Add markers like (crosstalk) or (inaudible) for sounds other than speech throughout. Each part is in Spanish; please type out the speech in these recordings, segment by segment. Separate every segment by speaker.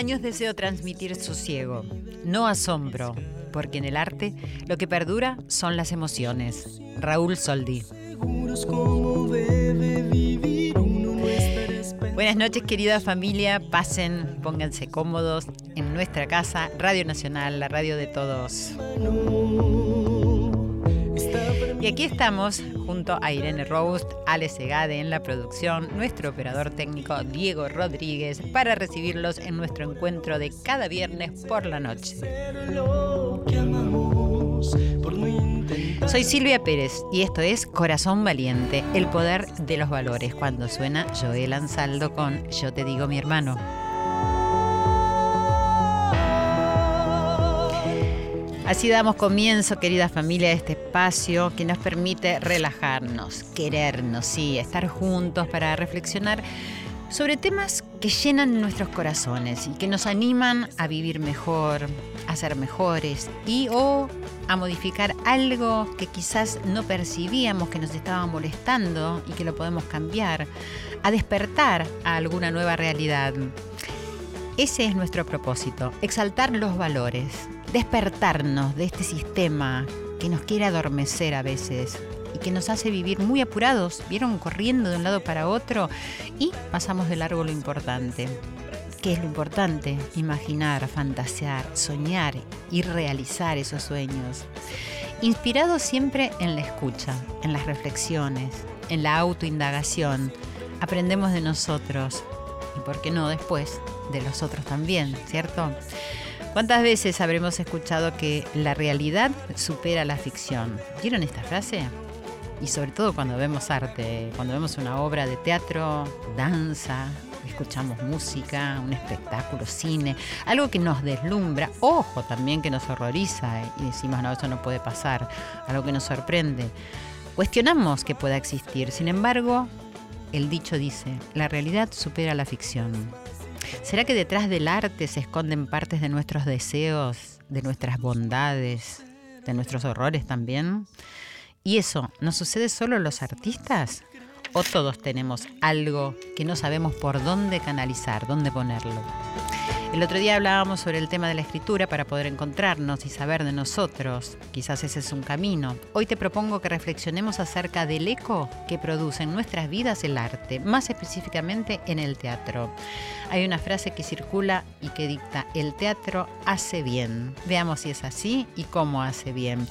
Speaker 1: años deseo transmitir sosiego, no asombro, porque en el arte lo que perdura son las emociones. Raúl Soldi. Buenas noches querida familia, pasen, pónganse cómodos en nuestra casa, Radio Nacional, la radio de todos. Y aquí estamos junto a Irene Roust, Ale Segade en la producción, nuestro operador técnico Diego Rodríguez, para recibirlos en nuestro encuentro de cada viernes por la noche. Soy Silvia Pérez y esto es Corazón Valiente, el poder de los valores, cuando suena Joel Ansaldo con Yo te digo mi hermano. Así damos comienzo, querida familia, a este espacio que nos permite relajarnos, querernos, sí, estar juntos para reflexionar sobre temas que llenan nuestros corazones y que nos animan a vivir mejor, a ser mejores y o a modificar algo que quizás no percibíamos que nos estaba molestando y que lo podemos cambiar, a despertar a alguna nueva realidad. Ese es nuestro propósito, exaltar los valores, despertarnos de este sistema que nos quiere adormecer a veces y que nos hace vivir muy apurados, vieron corriendo de un lado para otro y pasamos de largo lo importante. ¿Qué es lo importante? Imaginar, fantasear, soñar y realizar esos sueños. Inspirados siempre en la escucha, en las reflexiones, en la autoindagación. Aprendemos de nosotros y, por qué no, después de los otros también, ¿cierto? ¿Cuántas veces habremos escuchado que la realidad supera la ficción? ¿Vieron esta frase? Y sobre todo cuando vemos arte, cuando vemos una obra de teatro, danza, escuchamos música, un espectáculo, cine, algo que nos deslumbra, ojo también que nos horroriza y decimos, no, eso no puede pasar, algo que nos sorprende. Cuestionamos que pueda existir, sin embargo, el dicho dice, la realidad supera la ficción. ¿Será que detrás del arte se esconden partes de nuestros deseos, de nuestras bondades, de nuestros horrores también? ¿Y eso nos sucede solo los artistas? ¿O todos tenemos algo que no sabemos por dónde canalizar, dónde ponerlo? El otro día hablábamos sobre el tema de la escritura para poder encontrarnos y saber de nosotros. Quizás ese es un camino. Hoy te propongo que reflexionemos acerca del eco que produce en nuestras vidas el arte, más específicamente en el teatro. Hay una frase que circula y que dicta, el teatro hace bien. Veamos si es así y cómo hace bien.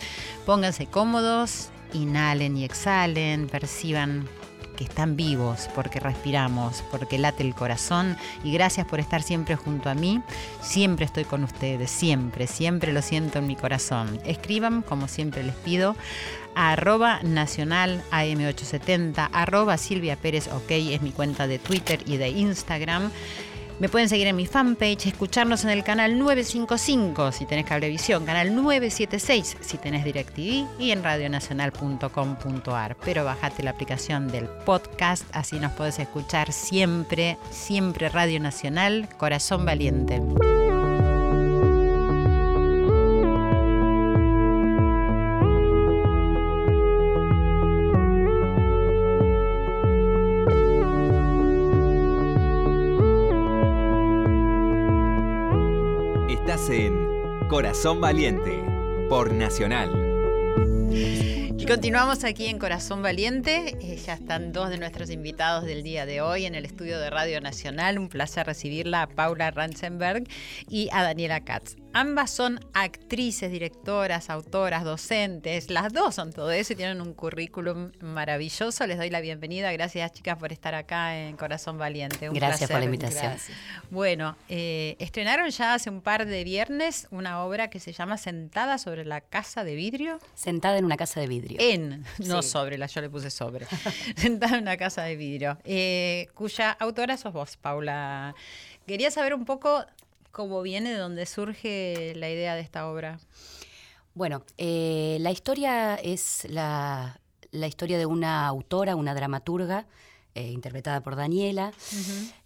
Speaker 1: Pónganse cómodos, inhalen y exhalen, perciban que están vivos, porque respiramos, porque late el corazón y gracias por estar siempre junto a mí. Siempre estoy con ustedes, siempre, siempre lo siento en mi corazón. Escriban, como siempre les pido, a arroba nacional AM870, arroba Silvia es mi cuenta de Twitter y de Instagram. Me pueden seguir en mi fanpage, escucharnos en el canal 955 si tenés cablevisión, canal 976 si tenés DirecTV y en radionacional.com.ar. Pero bajate la aplicación del podcast, así nos podés escuchar siempre, siempre Radio Nacional, Corazón Valiente.
Speaker 2: Corazón Valiente por Nacional.
Speaker 1: Y continuamos aquí en Corazón Valiente. Eh, ya están dos de nuestros invitados del día de hoy en el estudio de Radio Nacional. Un placer recibirla a Paula Ransenberg y a Daniela Katz. Ambas son actrices, directoras, autoras, docentes. Las dos son todo eso y tienen un currículum maravilloso. Les doy la bienvenida. Gracias, chicas, por estar acá en Corazón Valiente.
Speaker 3: Gracias por la invitación.
Speaker 1: Bueno, eh, estrenaron ya hace un par de viernes una obra que se llama Sentada sobre la casa de vidrio.
Speaker 3: Sentada en una casa de vidrio.
Speaker 1: En, no sobre, la yo le puse sobre. (laughs) Sentada en una casa de vidrio. Eh, cuya autora sos vos, Paula. Quería saber un poco cómo viene, de dónde surge la idea de esta obra.
Speaker 3: Bueno, eh, la historia es la, historia de una autora, una dramaturga, eh, interpretada por Daniela,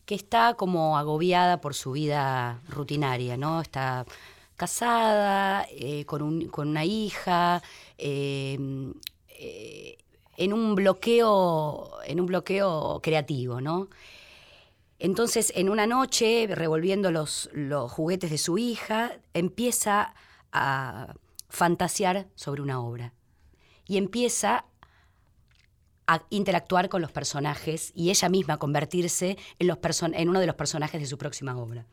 Speaker 3: que está como agobiada por su vida rutinaria, ¿no? Está casada, eh, con, un, con, una hija, en un bloqueo, en un bloqueo creativo, ¿no? Entonces, en una noche, revolviendo los, los juguetes de su hija, empieza a fantasear sobre una obra. Y empieza a interactuar con los personajes y ella misma convertirse en, los en uno de los personajes de su próxima obra.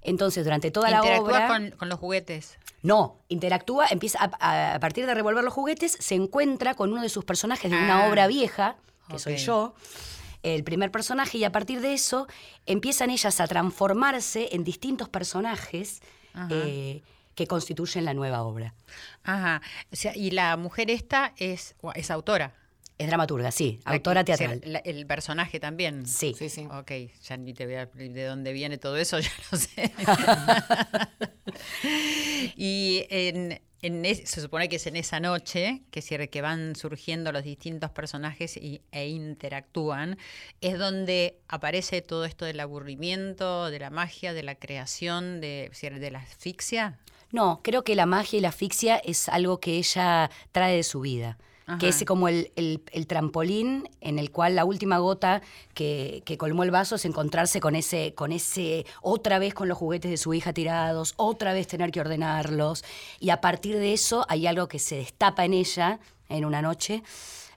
Speaker 3: Entonces, durante toda la obra...
Speaker 1: Con, con los juguetes.
Speaker 3: No, interactúa, empieza a, partir de revolver los juguetes, se encuentra con uno de sus personajes de una ah, obra vieja, que soy yo, el primer personaje, y a partir de eso empiezan ellas a transformarse en distintos personajes eh, que constituyen la nueva obra.
Speaker 1: Ajá. O sea, y la mujer esta es, es autora.
Speaker 3: Es dramaturga, sí, autora teatral.
Speaker 1: el personaje también.
Speaker 3: Sí.
Speaker 1: Sí, sí. Ok, ya ni te voy a de dónde viene todo eso, (laughs) ya lo sé. (laughs) y en, se supone que es en esa noche que, que van surgiendo los distintos personajes y, e interactúan, es donde aparece todo esto del aburrimiento, de la magia, de la creación, de, de la asfixia.
Speaker 3: No, creo que la magia y la asfixia es algo que ella trae de su vida que es como el, trampolín en el cual la última gota que, colmó el vaso es encontrarse con ese, con ese, otra vez con los juguetes de su hija tirados, otra vez tener que ordenarlos, y a partir de eso hay algo que se destapa en ella en una noche.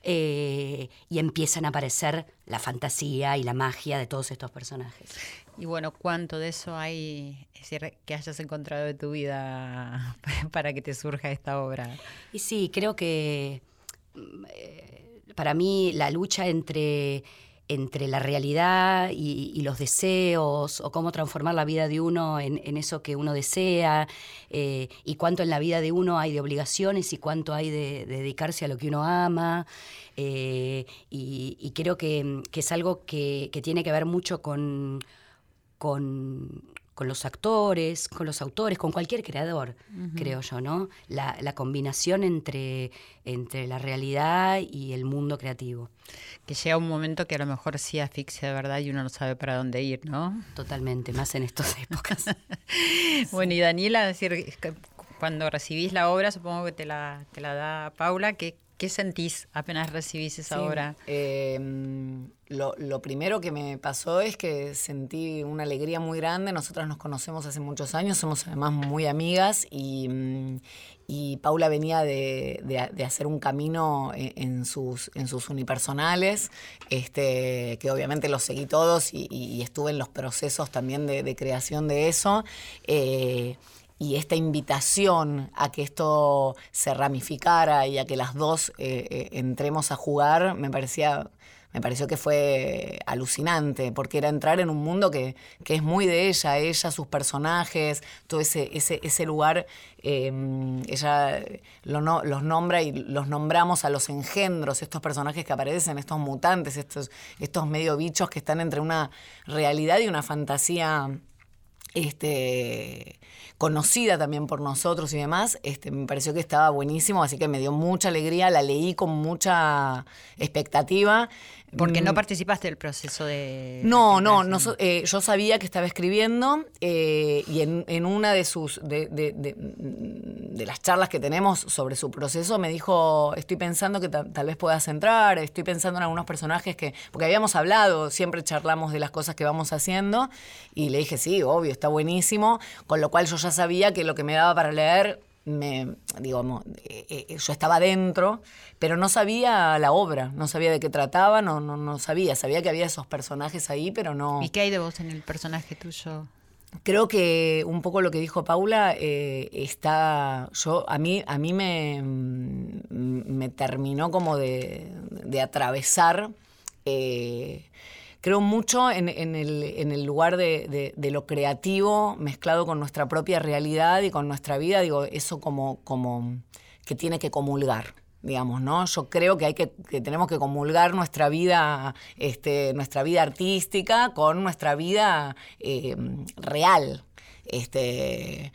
Speaker 3: Eh, y empiezan a aparecer la fantasía y la magia de todos estos personajes.
Speaker 1: Y bueno, ¿cuánto de eso hay que hayas encontrado de tu vida (laughs) para que te surja esta obra?
Speaker 3: Y sí, creo que para mí la lucha entre, entre la realidad y, los deseos, o cómo transformar la vida de uno en, eso que uno desea, eh, y cuánto en la vida de uno hay de obligaciones y cuánto hay de, dedicarse a lo que uno ama. Eh, y, creo que, es algo que, que, tiene que ver mucho con, con con los actores, con los autores, con cualquier creador, creo yo, ¿no? La, combinación entre, entre la realidad y el mundo creativo.
Speaker 1: Que llega un momento que a lo mejor sí asfixia de verdad y uno no sabe para dónde ir, ¿no?
Speaker 3: Totalmente, más en estas (laughs) épocas. (laughs)
Speaker 1: bueno, y Daniela, decir, cuando recibís la obra, supongo que te la, te la da Paula, ¿qué, ¿Qué sentís apenas recibís esa obra?
Speaker 4: Em, lo, primero que me pasó es que sentí una alegría muy grande. Nosotras nos conocemos hace muchos años, somos además muy amigas y, mm, Paula venía de, hacer un camino en, sus, en sus unipersonales, este, que obviamente los seguí todos y, estuve en los procesos también de, creación de eso. Eh, y esta invitación a que esto se ramificara y a que las dos eh, eh, entremos a jugar me parecía me pareció que fue alucinante, porque era entrar en un mundo que, es muy de ella, ella, sus personajes, todo ese, ese, ese lugar, em, ella los nombra y los nombramos a los engendros, estos personajes que aparecen, estos mutantes, estos, estos medio bichos que están entre una realidad y una fantasía este, conocida también por nosotros y demás, este, me pareció que estaba buenísimo, así que me dio mucha alegría, la leí con mucha expectativa.
Speaker 1: Porque no mm. participaste del proceso de...
Speaker 4: No, no, eh, yo sabía que estaba escribiendo eh, y en, una de sus de, de, las charlas que tenemos sobre su proceso me dijo, estoy pensando que tal vez puedas entrar, estoy pensando en algunos personajes que... Porque habíamos hablado, siempre charlamos de las cosas que vamos haciendo y le dije, sí, obvio, está buenísimo, con lo cual yo ya sabía que lo que me daba para leer me, digo, eh, eh, yo estaba dentro, pero no sabía la obra, no sabía de qué trataba, no, no, no sabía, sabía que había esos personajes ahí, pero no...
Speaker 1: ¿Y qué hay de vos en el personaje tuyo?
Speaker 4: Creo que un poco lo que dijo Paula eh, está, yo a mí a mí me, me terminó como de, de atravesar creo mucho en, el, lugar de, lo creativo mezclado con nuestra propia realidad y con nuestra vida, digo, eso como, que tiene que comulgar digamos, ¿no? Yo creo que hay que, tenemos que comulgar nuestra vida, este, nuestra vida artística con nuestra vida eh, real. Este,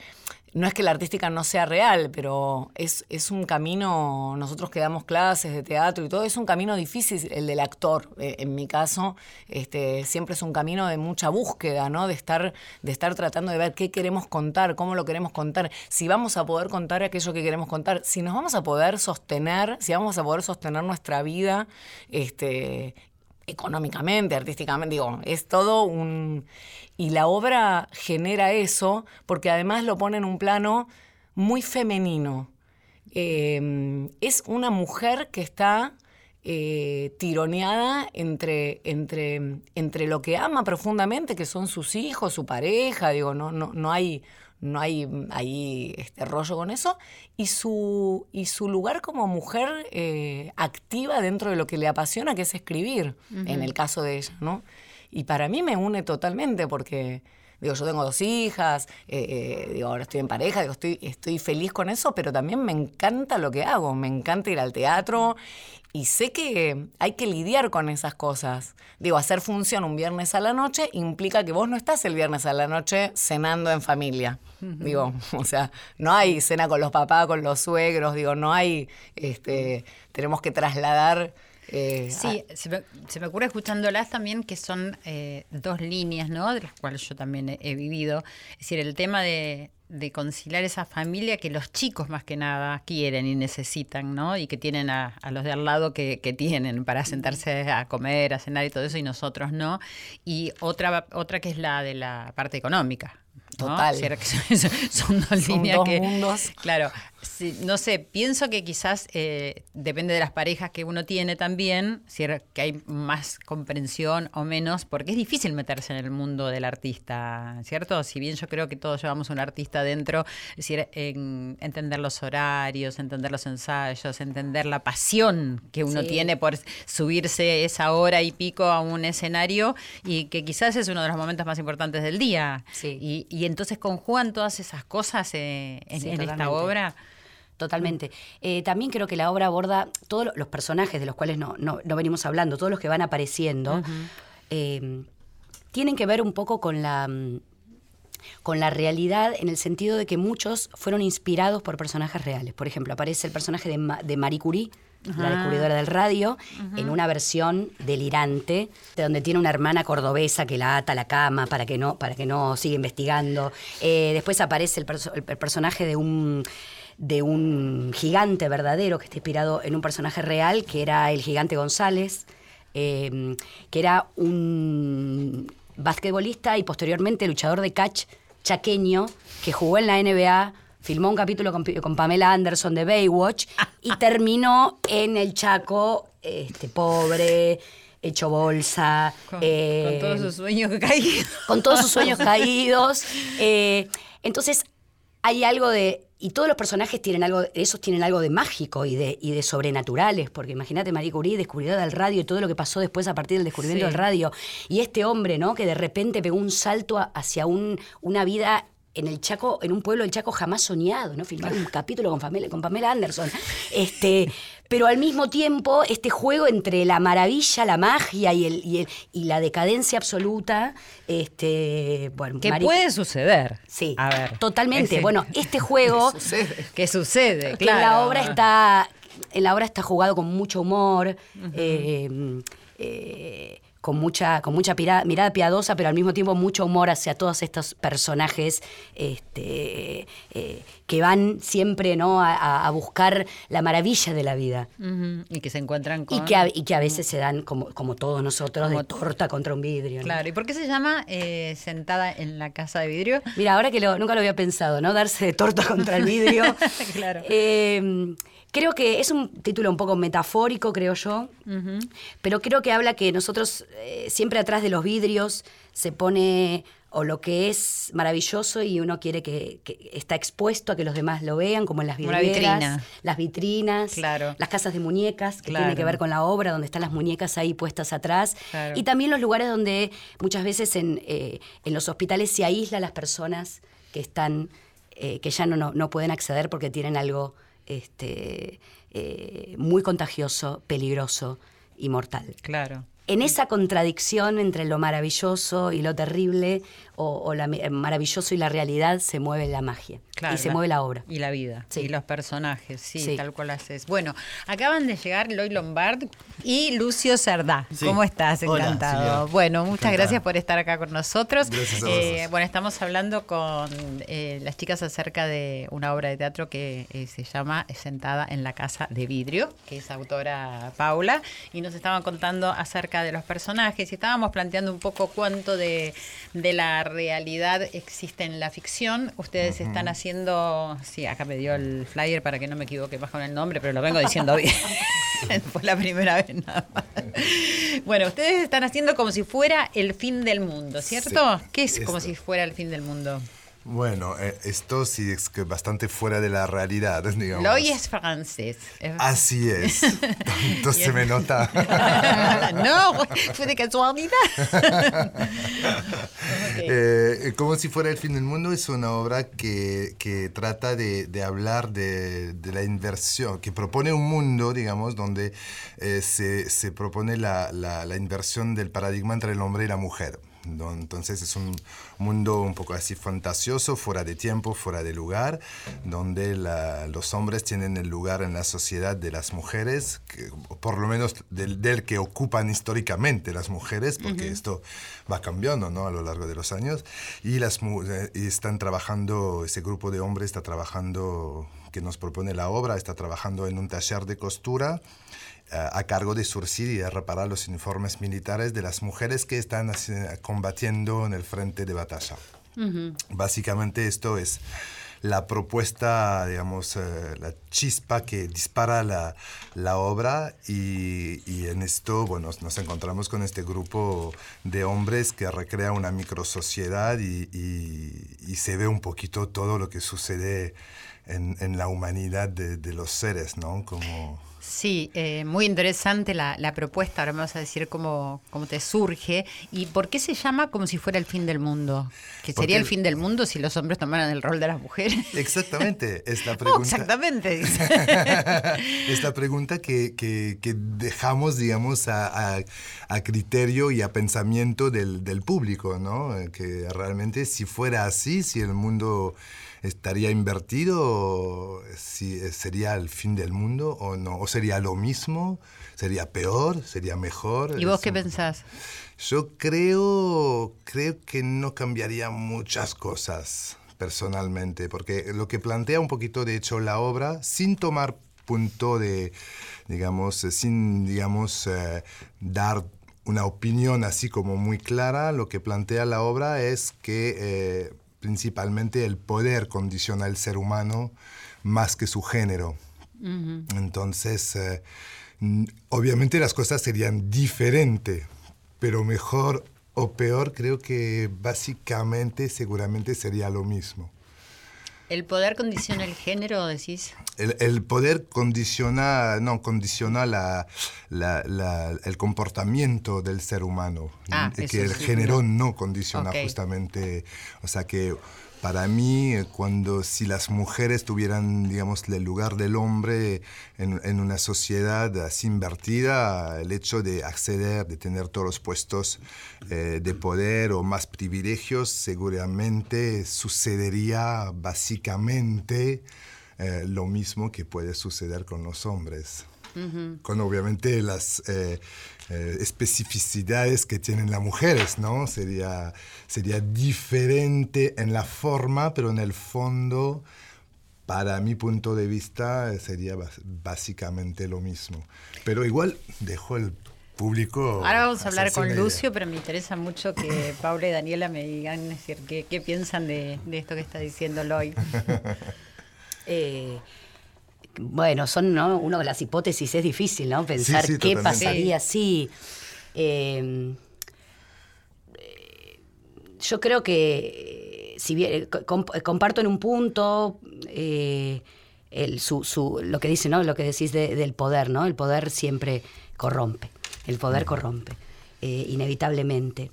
Speaker 4: no es que la artística no sea real, pero es, es, un camino, nosotros que damos clases de teatro y todo, es un camino difícil el del actor. Eh, en mi caso, este, siempre es un camino de mucha búsqueda, ¿no? De estar, de estar tratando de ver qué queremos contar, cómo lo queremos contar, si vamos a poder contar aquello que queremos contar, si nos vamos a poder sostener, si vamos a poder sostener nuestra vida este, económicamente, artísticamente, digo, es todo un... Y la obra genera eso porque además lo pone en un plano muy femenino. Eh, es una mujer que está eh, tironeada entre, entre, entre lo que ama profundamente, que son sus hijos, su pareja, digo, no, no, no hay, no hay ahí este rollo con eso, y su, y su lugar como mujer eh, activa dentro de lo que le apasiona, que es escribir, en el caso de ella, ¿no? Y para mí me une totalmente porque Digo, yo tengo dos hijas, eh, eh, digo, ahora estoy en pareja, digo, estoy, estoy feliz con eso, pero también me encanta lo que hago, me encanta ir al teatro y sé que hay que lidiar con esas cosas. Digo, hacer función un viernes a la noche implica que vos no estás el viernes a la noche cenando en familia. Digo, (laughs) o sea, no hay cena con los papás, con los suegros, digo, no hay, este, tenemos que trasladar
Speaker 1: eh, sí, se, me, ocurre escuchándolas también que son eh, dos líneas, ¿no? De las cuales yo también he, vivido. Es decir, el tema de, conciliar esa familia que los chicos más que nada quieren y necesitan, ¿no? Y que tienen a, los de al lado que, tienen para sentarse a comer, a cenar y todo eso, y nosotros no. Y otra, otra que es la de la parte económica.
Speaker 4: Total. (laughs)
Speaker 1: Son, dos líneas que.
Speaker 4: Mundos.
Speaker 1: Claro, no sé, pienso que quizás eh, depende de las parejas que uno tiene también, si que hay más comprensión o menos, porque es difícil meterse en el mundo del artista, ¿cierto? Si bien yo creo que todos llevamos un artista dentro, es decir, entender los horarios, entender los ensayos, entender la pasión que uno tiene por subirse esa hora y pico a un escenario y que quizás es uno de los momentos más importantes del día. Y, y entonces conjugan todas esas cosas eh, en esta obra.
Speaker 3: Totalmente. Eh, también creo que la obra aborda todos los personajes de los cuales no, no, venimos hablando, todos los que van apareciendo, eh, tienen que ver un poco con la, mm, con la realidad en el sentido de que muchos fueron inspirados por personajes reales. Por ejemplo, aparece el personaje de, de Marie Curie, la descubridora del radio, en una versión delirante, de donde tiene una hermana cordobesa que la ata a la cama para que no, para que no siga investigando. Eh, después aparece el personaje de un de un gigante verdadero que está inspirado en un personaje real, que era el gigante González, em, que era un basquetbolista y posteriormente luchador de catch chaqueño que jugó en la NBA, filmó un capítulo con, Pamela Anderson de Baywatch (laughs) y terminó en el Chaco, este, pobre, hecho bolsa.
Speaker 1: Con, eh, todos sus sueños caídos.
Speaker 3: Con todos sus sueños (laughs) caídos. Eh, entonces, hay algo de y todos los personajes tienen algo, esos tienen algo de mágico y de, y de sobrenaturales, porque imagínate Marie Curie, descubridora del radio y todo lo que pasó después a partir del descubrimiento del radio. Y este hombre, ¿no? Que de repente pegó un salto hacia un, una vida en el Chaco, en un pueblo del Chaco jamás soñado, ¿no? Filmar un capítulo con Pamela, con Pamela Anderson. Este, pero al mismo tiempo, este juego entre la maravilla, la magia y, el, y, el, y la decadencia absoluta, este,
Speaker 1: bueno, que puede suceder.
Speaker 3: Sí, a ver, totalmente. Bueno, este juego (laughs)
Speaker 1: que sucede,
Speaker 3: que en la obra está, en la obra está jugado con mucho humor. eh, eh, con mucha, con mucha mirada piadosa, pero al mismo tiempo mucho humor hacia todos estos personajes este, eh, que van siempre ¿no? A, buscar la maravilla de la vida.
Speaker 1: Y que se encuentran con...
Speaker 3: Y que a, y que a veces se dan, como, como todos nosotros, de torta contra un vidrio.
Speaker 1: Claro, ¿y por qué se llama eh, Sentada en la Casa de Vidrio?
Speaker 3: Mira, ahora que nunca lo había pensado, ¿no? Darse de torta contra el vidrio. (laughs) claro. Eh, Creo que es un título un poco metafórico, creo yo, pero creo que habla que nosotros eh, siempre atrás de los vidrios se pone o lo que es maravilloso y uno quiere que, está expuesto a que los demás lo vean, como en las vidrieras, las vitrinas, las casas de muñecas, que tiene que ver con la obra, donde están las muñecas ahí puestas atrás, y también los lugares donde muchas veces en, eh, en los hospitales se aísla las personas que están, eh, que ya no, no pueden acceder porque tienen algo este, eh, muy contagioso, peligroso y mortal.
Speaker 1: Claro
Speaker 3: en esa contradicción entre lo maravilloso y lo terrible, o, lo maravilloso y la realidad, se mueve la magia. y se mueve la obra.
Speaker 1: Y la vida. Y los personajes, sí, tal cual haces. Bueno, acaban de llegar Loy Lombard y Lucio Cerdá. ¿Cómo estás? Encantado. bueno, muchas gracias por estar acá con nosotros. Eh, bueno, estamos hablando con eh, las chicas acerca de una obra de teatro que eh, se llama Sentada en la Casa de Vidrio, que es autora Paula, y nos estaban contando acerca acerca de los personajes y estábamos planteando un poco cuánto de, de la realidad existe en la ficción. Ustedes están haciendo, sí, acá me dio el flyer para que no me equivoque más con el nombre, pero lo vengo diciendo bien. (laughs) Fue la primera vez nada más. Bueno, ustedes están haciendo como si fuera el fin del mundo, ¿cierto?
Speaker 5: Sí,
Speaker 1: ¿Qué es como si fuera el fin del mundo?
Speaker 5: Bueno, eh, esto sí es que bastante fuera de la realidad, (laughs) digamos.
Speaker 1: Lo hoy es francés.
Speaker 5: Así es. (laughs) Tanto se me nota. (laughs)
Speaker 1: no, fue de casualidad.
Speaker 5: Eh, como si fuera el fin del mundo es una obra que, que trata de, de hablar de, de la inversión, que propone un mundo, digamos, donde eh, se, se propone la, la- la inversión del paradigma entre el hombre y la mujer. Entonces es un mundo un poco así fantasioso, fuera de tiempo, fuera de lugar, donde la- los hombres tienen el lugar en la sociedad de las mujeres, que, por lo menos del, del que ocupan históricamente las mujeres, porque esto va cambiando ¿no? a lo largo de los años, y, las, mu- eh, y están trabajando, ese grupo de hombres está trabajando, que nos propone la obra, está trabajando en un taller de costura a cargo de surcir y de reparar los uniformes militares de las mujeres que están combatiendo en el frente de batalla. Básicamente esto es la propuesta, digamos, eh, la chispa que dispara la, la obra y, y en esto, bueno, nos encontramos con este grupo de hombres que recrea una microsociedad y, y, y se ve un poquito todo lo que sucede en, en la humanidad de, de los seres, ¿no? Como...
Speaker 1: Sí, eh, muy interesante la, la propuesta. Ahora me vas a decir cómo, cómo te surge y por qué se llama como si fuera el fin del mundo. Que sería el fin del mundo si los hombres tomaran el rol de las mujeres.
Speaker 5: Exactamente, (laughs) es la
Speaker 1: Oh,
Speaker 5: pregunta.
Speaker 1: exactamente. dice. (laughs)
Speaker 5: es la pregunta que, que- que dejamos, digamos, a, a- a criterio y a pensamiento del, del público, ¿no? Que realmente si fuera así, si el mundo estaría invertido, si eh, sería el fin del mundo o no, o sería lo mismo, sería peor, sería mejor.
Speaker 1: ¿Y vos
Speaker 5: Es
Speaker 1: qué
Speaker 5: un-
Speaker 1: pensás?
Speaker 5: yo creo, creo que no cambiaría muchas cosas personalmente, porque lo que plantea un poquito, de hecho, la obra, sin tomar punto de, digamos, eh, sin, digamos, eh, dar una opinión así como muy clara, lo que plantea la obra es que eh, principalmente el poder condiciona al ser humano más que su género. Entonces, eh, obviamente las cosas serían diferentes, pero mejor o peor, creo que básicamente seguramente sería lo mismo.
Speaker 1: ¿El poder condiciona el género, decís?
Speaker 5: El, el poder condiciona, no, condiciona la, la- la- el comportamiento del ser humano,
Speaker 1: Ah,
Speaker 5: que el
Speaker 1: sí,
Speaker 5: género
Speaker 1: no.
Speaker 5: no condiciona justamente, o sea que para mí, cuando si las mujeres tuvieran, digamos, el lugar del hombre en, en una sociedad así invertida, el hecho de acceder, de tener todos los puestos eh, de poder o más privilegios, seguramente sucedería básicamente eh, lo mismo que puede suceder con los hombres. Con obviamente las eh, eh, especificidades que tienen las mujeres, ¿no? Sería, sería diferente en la forma, pero en el fondo, para mi punto de vista, eh, sería básicamente lo mismo. Pero igual dejo el público.
Speaker 1: Ahora vamos a hablar con. Lucio, pero me interesa mucho que Paula y Daniela me digan es decir, qué, qué piensan de, de esto que está diciendo Loy. (laughs)
Speaker 3: Eh, bueno, son ¿no? una de las hipótesis, es difícil, ¿no? Pensar
Speaker 5: sí,
Speaker 3: qué
Speaker 5: totalmente.
Speaker 3: pasaría si. eh, eh, yo creo que, eh, si bien comp- comparto en un punto eh, el- su, su- lo que dice, ¿no? Lo que decís de- del poder, ¿no? El poder siempre corrompe. El poder corrompe, eh, inevitablemente.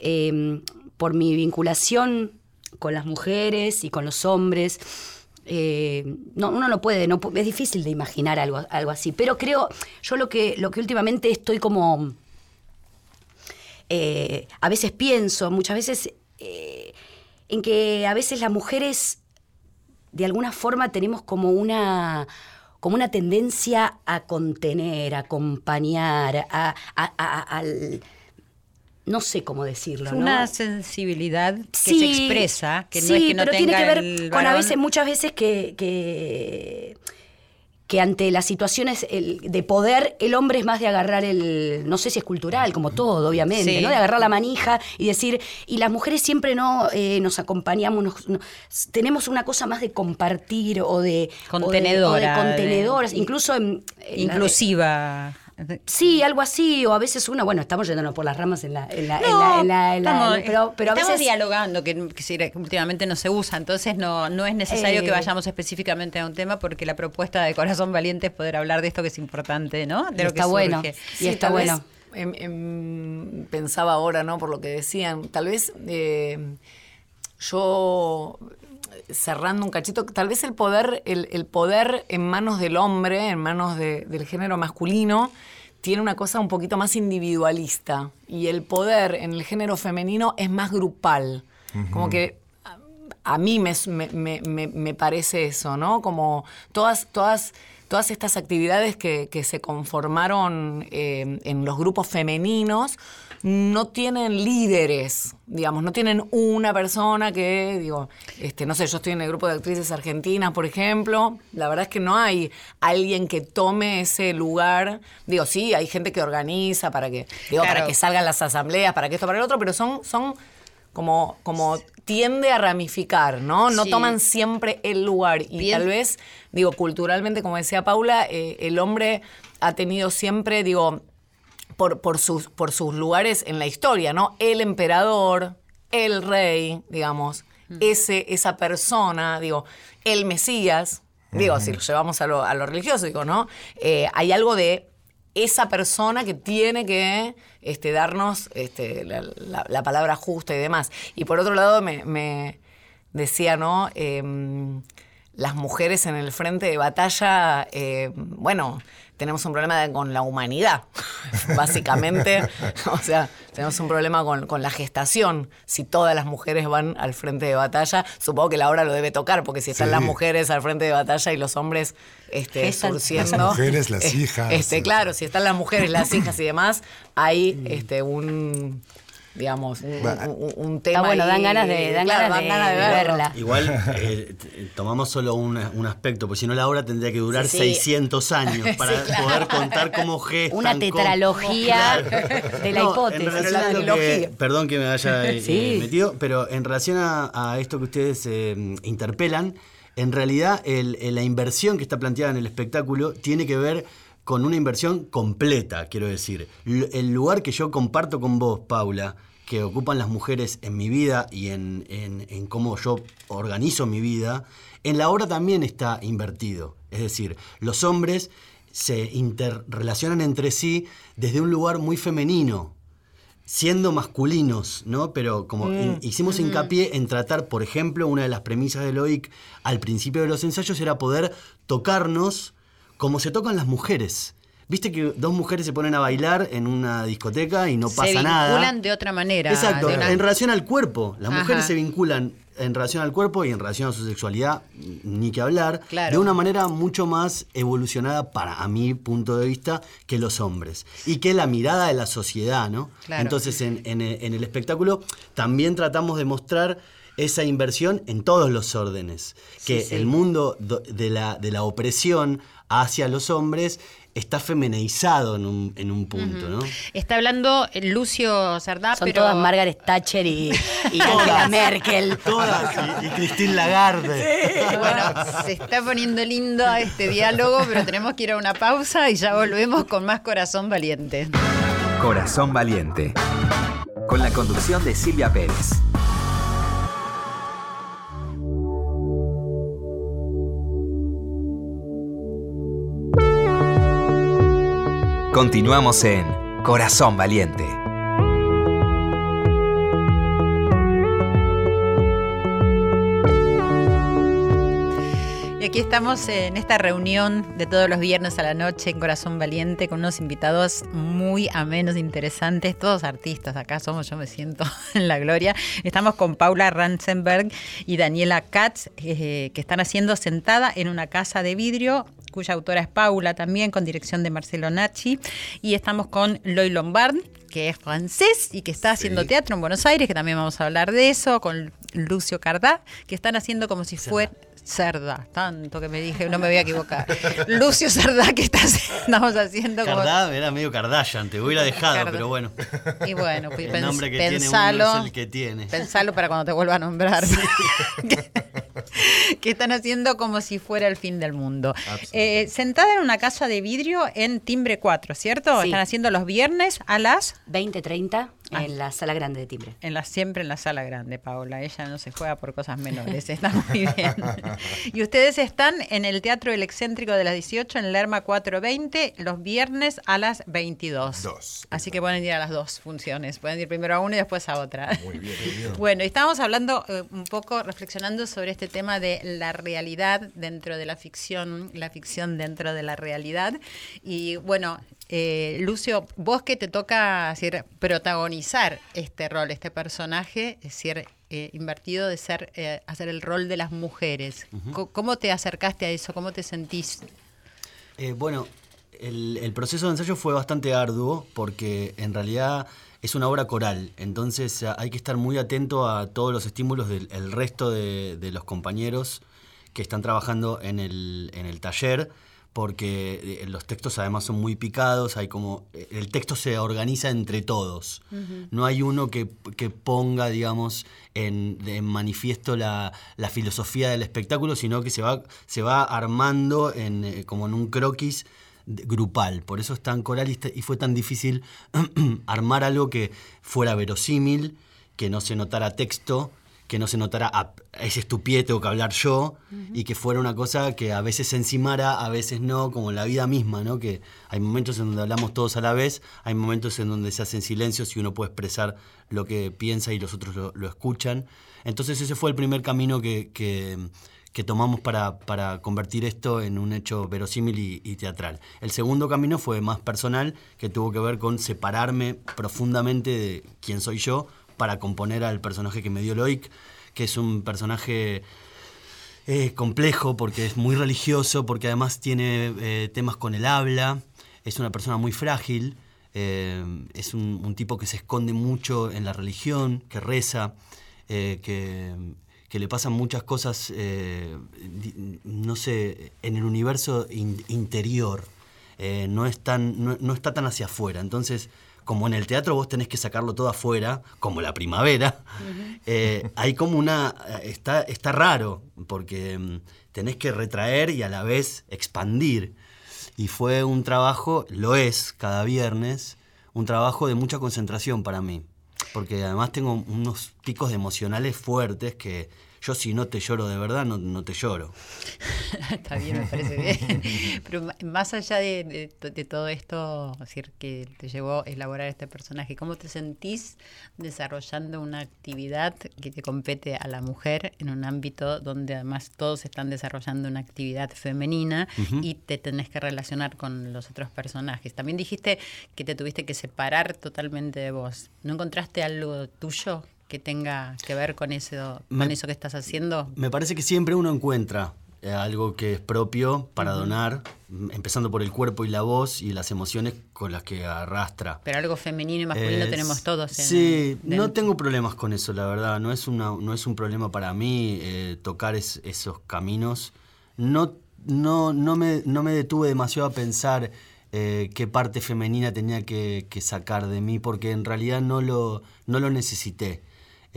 Speaker 3: Eh, por mi vinculación con las mujeres y con los hombres, eh, no, uno no puede, es difícil de imaginar algo, algo así. Pero creo, yo lo que, lo que últimamente estoy como eh, a veces pienso, muchas veces, eh, en que a veces las mujeres, de alguna forma, tenemos como una como una tendencia a contener, a acompañar, a, no sé cómo decirlo, ¿no?
Speaker 1: Una sensibilidad que
Speaker 3: Sí,
Speaker 1: se expresa, que no
Speaker 3: sí,
Speaker 1: es que no
Speaker 3: pero
Speaker 1: tenga
Speaker 3: tiene que ver con a veces, muchas veces que, que, que ante las situaciones de poder, el hombre es más de agarrar el, no sé si es cultural, como todo, obviamente, ¿no? De agarrar la manija y decir, y las mujeres siempre no eh, nos acompañamos, tenemos una cosa más de compartir o de
Speaker 1: contenedora,
Speaker 3: de, contenedoras, incluso en,
Speaker 1: inclusiva.
Speaker 3: Sí, algo así, o a veces uno, bueno, estamos yéndonos por las ramas en la... En la, pero, pero a
Speaker 1: estamos dialogando, que, últimamente no se usa, entonces no, no es necesario que eh, vayamos específicamente a un tema porque la propuesta de Corazón Valiente es poder hablar de esto que es importante, ¿no? De
Speaker 3: lo está que bueno, y está bueno.
Speaker 4: pensaba ahora, ¿no? Por lo que decían, tal vez eh, yo cerrando un cachito, tal vez el poder, el, poder en manos del hombre, en manos del género masculino, tiene una cosa un poquito más individualista. Y el poder en el género femenino es más grupal. Como que a, mí me, me, parece eso, ¿no? Como todas, todas, todas estas actividades que, se conformaron eh, en los grupos femeninos no tienen líderes, digamos, no tienen una persona que, digo, este, no sé, yo estoy en el grupo de actrices argentinas, por ejemplo, la verdad es que no hay alguien que tome ese lugar, digo, sí, hay gente que organiza para que, digo, para que salgan las asambleas, para que esto, para el otro, pero son, son como, como tiende a ramificar, ¿no? No toman siempre el lugar. Y tal vez, digo, culturalmente, como decía Paula, eh, el hombre ha tenido siempre, digo, por, sus, por sus lugares en la historia, ¿no? El emperador, el rey, digamos, ese, esa persona, digo, el Mesías, digo, si lo llevamos a lo, a lo religioso, digo, ¿no? Eh, hay algo de esa persona que tiene que este, darnos este, la, palabra justa y demás. Y por otro lado, me, decía, ¿no? Em, las mujeres en el frente de batalla, eh, bueno, tenemos un problema con la humanidad, (laughs) básicamente. (laughs) o sea, tenemos un problema con, la gestación. Si todas las mujeres van al frente de batalla, supongo que la hora lo debe tocar, porque si están las mujeres al frente de batalla y los hombres este, surciendo.
Speaker 5: Las mujeres, las (laughs) hijas.
Speaker 4: Este, claro, si están las mujeres, las hijas y demás, hay este, un digamos, un, tema.
Speaker 3: bueno, dan ganas de, dan ganas, de, verla.
Speaker 6: Igual (laughs) eh, tomamos solo un, aspecto, porque si no la obra tendría que durar 600 años (laughs) para poder contar cómo gestan.
Speaker 3: Una tetralogía (laughs) de la hipótesis.
Speaker 6: perdón que me haya eh, metido, pero en relación a, esto que ustedes eh, interpelan, en realidad la inversión que está planteada en el espectáculo tiene que ver con una inversión completa, quiero decir. el lugar que yo comparto con vos, Paula, que ocupan las mujeres en mi vida y en, cómo yo organizo mi vida, en la obra también está invertido. Es decir, los hombres se interrelacionan entre sí desde un lugar muy femenino, siendo masculinos, ¿no? Pero como mm, hicimos hincapié en tratar, por ejemplo, una de las premisas de Loic al principio de los ensayos era poder tocarnos como se tocan las mujeres. Viste que dos mujeres se ponen a bailar en una discoteca y no pasa nada.
Speaker 1: Se vinculan de otra manera.
Speaker 6: Exacto, en relación al cuerpo. Las mujeres se vinculan en relación al cuerpo y en relación a su sexualidad, ni que hablar, de una manera mucho más evolucionada para a mi punto de vista que los hombres. Y que la mirada de la sociedad, ¿no? Entonces en, el espectáculo también tratamos de mostrar esa inversión en todos los órdenes, que el mundo de la, de la opresión hacia los hombres está femenizado en un, en un punto, ¿no?
Speaker 1: Está hablando Lucio Sardá,
Speaker 3: Son todas Margaret Thatcher y, y Angela Merkel.
Speaker 6: Todas, y, Christine Lagarde.
Speaker 1: Bueno, se está poniendo lindo este diálogo, pero tenemos que ir a una pausa y ya volvemos con más Corazón Valiente.
Speaker 2: Corazón Valiente, con la conducción de Silvia Pérez. Continuamos en Corazón Valiente.
Speaker 1: Aquí estamos en esta reunión de todos los viernes a la noche en Corazón Valiente con unos invitados muy amenos, interesantes, todos artistas. Acá somos, yo me siento (laughs) en la gloria. Estamos con Paula Ransenberg y Daniela Katz, eh, que están haciendo sentada en una casa de vidrio cuya autora es Paula también, con dirección de Marcelo Nachi. Y estamos con Loy Lombard, que es francés y que está haciendo teatro en Buenos Aires, que también vamos a hablar de eso, con Lucio Cardá, que están haciendo como si fuera Cerda, tanto que me dije, no me voy a equivocar. Lucio Cerda, ¿qué estamos haciendo?
Speaker 6: Cardá era medio Kardashian, te hubiera dejado, pero bueno.
Speaker 1: Y bueno, pues,
Speaker 6: el nombre que pensalo, tiene es el que tiene.
Speaker 1: Pensalo para cuando te vuelva a nombrar. (laughs) que están haciendo como si fuera el fin del mundo. Eh, sentada en una casa de vidrio en Timbre 4, ¿cierto? Están haciendo los viernes a las
Speaker 3: 20.30 ah. en la sala grande de Timbre.
Speaker 1: En la, siempre en la sala grande, Paola. Ella no se juega por cosas menores, (laughs) está muy bien. (laughs) y ustedes están en el Teatro El Excéntrico de las 18 en Lerma 420 los viernes a las 22.
Speaker 5: Dos.
Speaker 1: Así que pueden ir a las dos funciones. Pueden ir primero a una y después a otra.
Speaker 5: Muy bien, muy bien. (laughs)
Speaker 1: Bueno, estábamos hablando eh, un poco, reflexionando sobre este tema de la realidad dentro de la ficción, la ficción dentro de la realidad. Y bueno, eh, Lucio, vos que te toca decir, protagonizar este rol, este personaje, es decir, eh, invertido de ser, eh, hacer el rol de las mujeres. ¿Cómo te acercaste a eso? ¿Cómo te sentís?
Speaker 6: bueno, el, el, proceso de ensayo fue bastante arduo porque en realidad es una obra coral, entonces hay que estar muy atento a todos los estímulos del resto de, de, los compañeros que están trabajando en el, en el taller porque eh, los textos además son muy picados, hay como el texto se organiza entre todos. No hay uno que, ponga, digamos, en, manifiesto la, filosofía del espectáculo, sino que se va, se va armando en, eh, como en un croquis grupal. Por eso es tan coral y fue tan difícil (clears throat) armar algo que fuera verosímil, que no se notara texto, que no se notara a, ese estupidez tengo que hablar yo y que fuera una cosa que a veces se encimara, a veces no, como en la vida misma, ¿no? Que hay momentos en donde hablamos todos a la vez, hay momentos en donde se hacen silencios y uno puede expresar lo que piensa y los otros lo, escuchan. Entonces ese fue el primer camino que, que, tomamos para, para, convertir esto en un hecho verosímil y, y, teatral. El segundo camino fue más personal, que tuvo que ver con separarme profundamente de quién soy yo para componer al personaje que me dio Loic, que es un personaje eh, complejo porque es muy religioso, porque además tiene eh, temas con el habla, es una persona muy frágil, eh, es un, tipo que se esconde mucho en la religión, que reza, que, le pasan muchas cosas, no sé, en el universo interior. no, no está tan hacia afuera. Entonces, como en el teatro vos tenés que sacarlo todo afuera, como la primavera, (laughs) eh, hay como una... Está, está raro, porque mm, tenés que retraer y a la vez expandir. Y fue un trabajo, lo es cada viernes, un trabajo de mucha concentración para mí, porque además tengo unos picos emocionales fuertes que yo si no te lloro de verdad, no, no te lloro. (laughs)
Speaker 1: Está bien, me parece bien. (laughs) Pero más allá de, todo esto, decir, que te llevó a elaborar este personaje, ¿cómo te sentís desarrollando una actividad que te compete a la mujer en un ámbito donde además todos están desarrollando una actividad femenina y te tenés que relacionar con los otros personajes? También dijiste que te tuviste que separar totalmente de vos. ¿No encontraste algo tuyo que tenga que ver con eso, con eso que estás haciendo?
Speaker 6: Me parece que siempre uno encuentra eh, algo que es propio para donar, empezando por el cuerpo y la voz y las emociones con las que arrastra.
Speaker 1: Pero algo femenino y masculino tenemos todos.
Speaker 6: sí, no tengo problemas con eso, la verdad. No es, una, no es un problema para mí eh, tocar esos caminos. No, no, no, me, no me detuve demasiado a pensar eh, qué parte femenina tenía que, que, sacar de mí, porque en realidad no lo, no lo necesité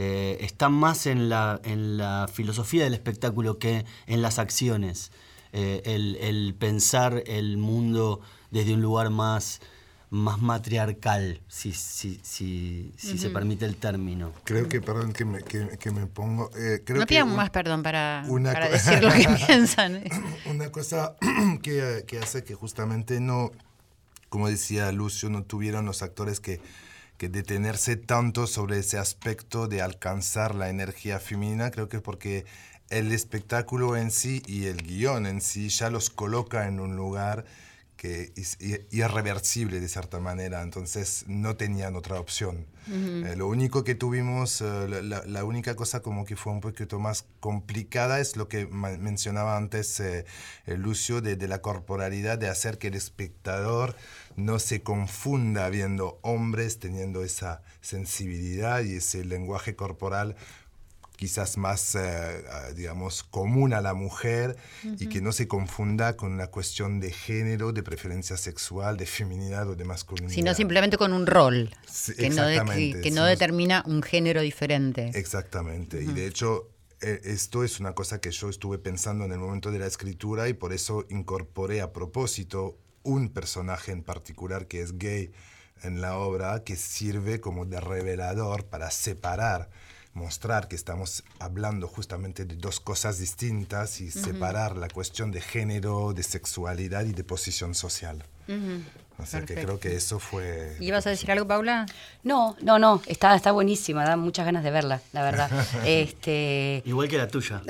Speaker 6: eh, están más en la, en la filosofía del espectáculo que en las acciones. Eh, el, pensar el mundo desde un lugar más, más matriarcal, si, si, si, si se permite el término.
Speaker 5: Creo que, perdón, que me, que, que me pongo... Eh, creo
Speaker 1: no pidan más perdón para, para decir lo que (laughs) piensan.
Speaker 5: Una cosa (clears throat) que, que hace que justamente no, como decía Lucio, no tuvieron los actores que que detenerse tanto sobre ese aspecto de alcanzar la energía femenina, creo que es porque el espectáculo en sí y el guion en sí ya los coloca en un lugar que es irreversible de cierta manera, entonces no tenían otra opción. Eh, lo único que tuvimos, eh, la, única cosa como que fue un poquito más complicada es lo que mencionaba antes eh, Lucio de, de, la corporalidad, de hacer que el espectador no se confunda viendo hombres teniendo esa sensibilidad y ese lenguaje corporal quizás más, eh, digamos, común a la mujer y que no se confunda con una cuestión de género, de preferencia sexual, de feminidad o de masculinidad.
Speaker 1: Sino simplemente con un rol que, no, que, no, determina un género diferente.
Speaker 5: Exactamente. Y de hecho, e, esto es una cosa que yo estuve pensando en el momento de la escritura y por eso incorporé a propósito un personaje en particular que es gay en la obra que sirve como de revelador para separar mostrar que estamos hablando justamente de dos cosas distintas y separar la cuestión de género, de sexualidad y de posición social. O sea que creo que eso fue...
Speaker 1: ¿Ibas a decir algo, Paula?
Speaker 3: No, no, no, está, está buenísima, da muchas ganas de verla, la verdad. (laughs) este...
Speaker 6: Igual que la tuya.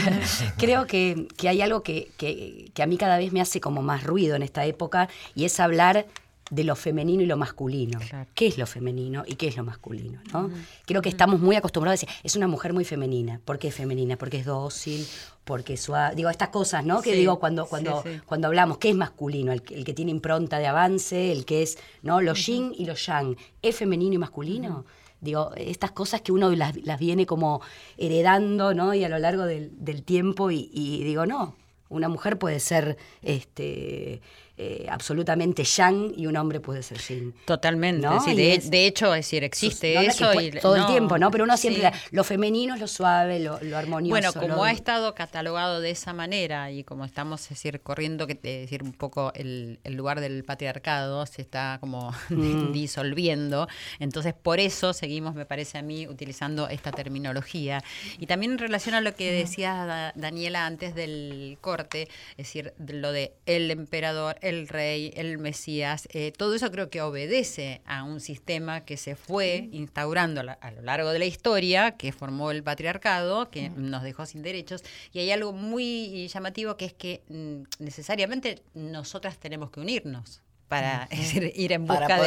Speaker 6: (laughs)
Speaker 3: creo que, hay algo que, que a mí cada vez me hace como más ruido en esta época y es hablar de lo femenino y lo masculino. ¿Qué es lo femenino y qué es lo masculino? ¿no? Creo que estamos muy acostumbrados a decir, es una mujer muy femenina. ¿Por qué es femenina? Porque es dócil, porque suave. Digo, estas cosas, ¿no? Que digo cuando, cuando, cuando hablamos, ¿qué es masculino? El, que tiene impronta de avance, el que es, ¿no? Lo yin y lo yang. ¿Es femenino y masculino? Digo, estas cosas que uno las, viene como heredando, ¿no? Y a lo largo del, tiempo, y, y digo, no, una mujer puede ser este eh, absolutamente yang y un hombre puede ser yin.
Speaker 1: Totalmente. de, hecho, es decir, existe eso.
Speaker 3: todo el tiempo, ¿no? Pero uno siempre, lo femenino es lo suave, lo, armonioso.
Speaker 1: Bueno, como ha estado catalogado de esa manera y como estamos, es decir, corriendo, que decir, un poco el, lugar del patriarcado se está como (laughs) mm. disolviendo. Entonces, por eso seguimos, me parece a mí, utilizando esta terminología. Y también en relación a lo que decía Daniela antes del corte, es decir, lo de el emperador, el rey, el Mesías, eh, todo eso creo que obedece a un sistema que se fue instaurando a lo largo de la historia, que formó el patriarcado, que nos dejó sin derechos, y hay algo muy llamativo que es que mm, necesariamente nosotras tenemos que unirnos para (laughs) ir en busca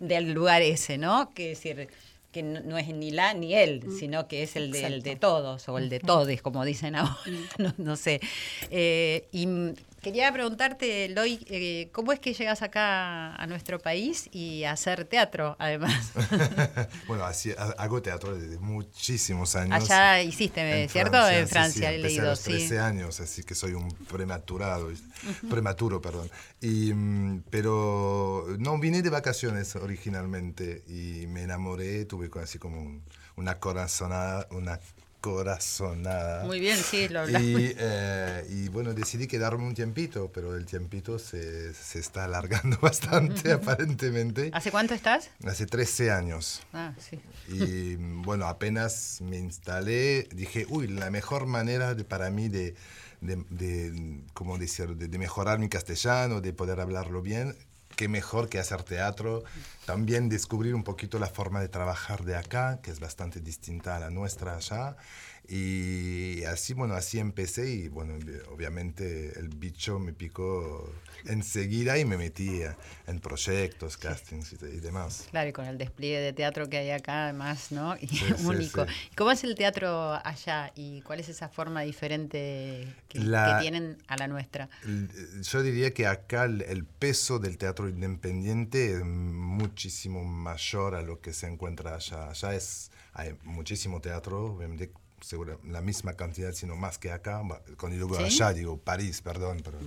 Speaker 1: del lugar ese, ¿no? Que decir que no, es ni la ni él, sino que es el de, de todos o el de todes, como dicen ahora, (laughs) no, sé. Eh, y Quería preguntarte, Loy, eh, ¿cómo es que llegas acá a nuestro país y a hacer teatro, además? (laughs)
Speaker 5: bueno, hago teatro desde muchísimos años.
Speaker 1: Allá hiciste, ¿cierto? en Francia, he leído. A
Speaker 5: los 13 años, así que soy un prematurado, prematuro, perdón. Y, mm, pero no, vine de vacaciones originalmente y me enamoré, tuve así como una corazonada, una corazonada.
Speaker 1: Muy bien, sí, lo
Speaker 5: Y, eh, y, bueno, decidí quedarme un tiempito, pero el tiempito se, se está alargando (laughs) bastante, aparentemente.
Speaker 1: ¿Hace cuánto estás?
Speaker 5: Hace 13 años.
Speaker 1: Ah, sí.
Speaker 5: Y bueno, apenas me instalé, dije, uy, la mejor manera de, para mí de, de, de ¿cómo decir? De, de mejorar mi castellano, de poder hablarlo bien, qué mejor que hacer teatro. También descubrir un poquito la forma de trabajar de acá, que es bastante distinta a la nuestra allá. Y así, bueno, así empecé y bueno, obviamente el bicho me picó enseguida y me metí en proyectos, castings y, demás.
Speaker 1: Claro, y con el despliegue de teatro que hay acá además, ¿no? Y (laughs) único. ¿Cómo es el teatro allá y cuál es esa forma diferente que, tienen a la nuestra?
Speaker 5: Yo diría que acá el, peso del teatro independiente es muchísimo mayor a lo que se encuentra allá. Allá es, hay muchísimo teatro, obviamente seguro, la misma cantidad, sino más que acá. Cuando digo allá, digo París, perdón. Pero,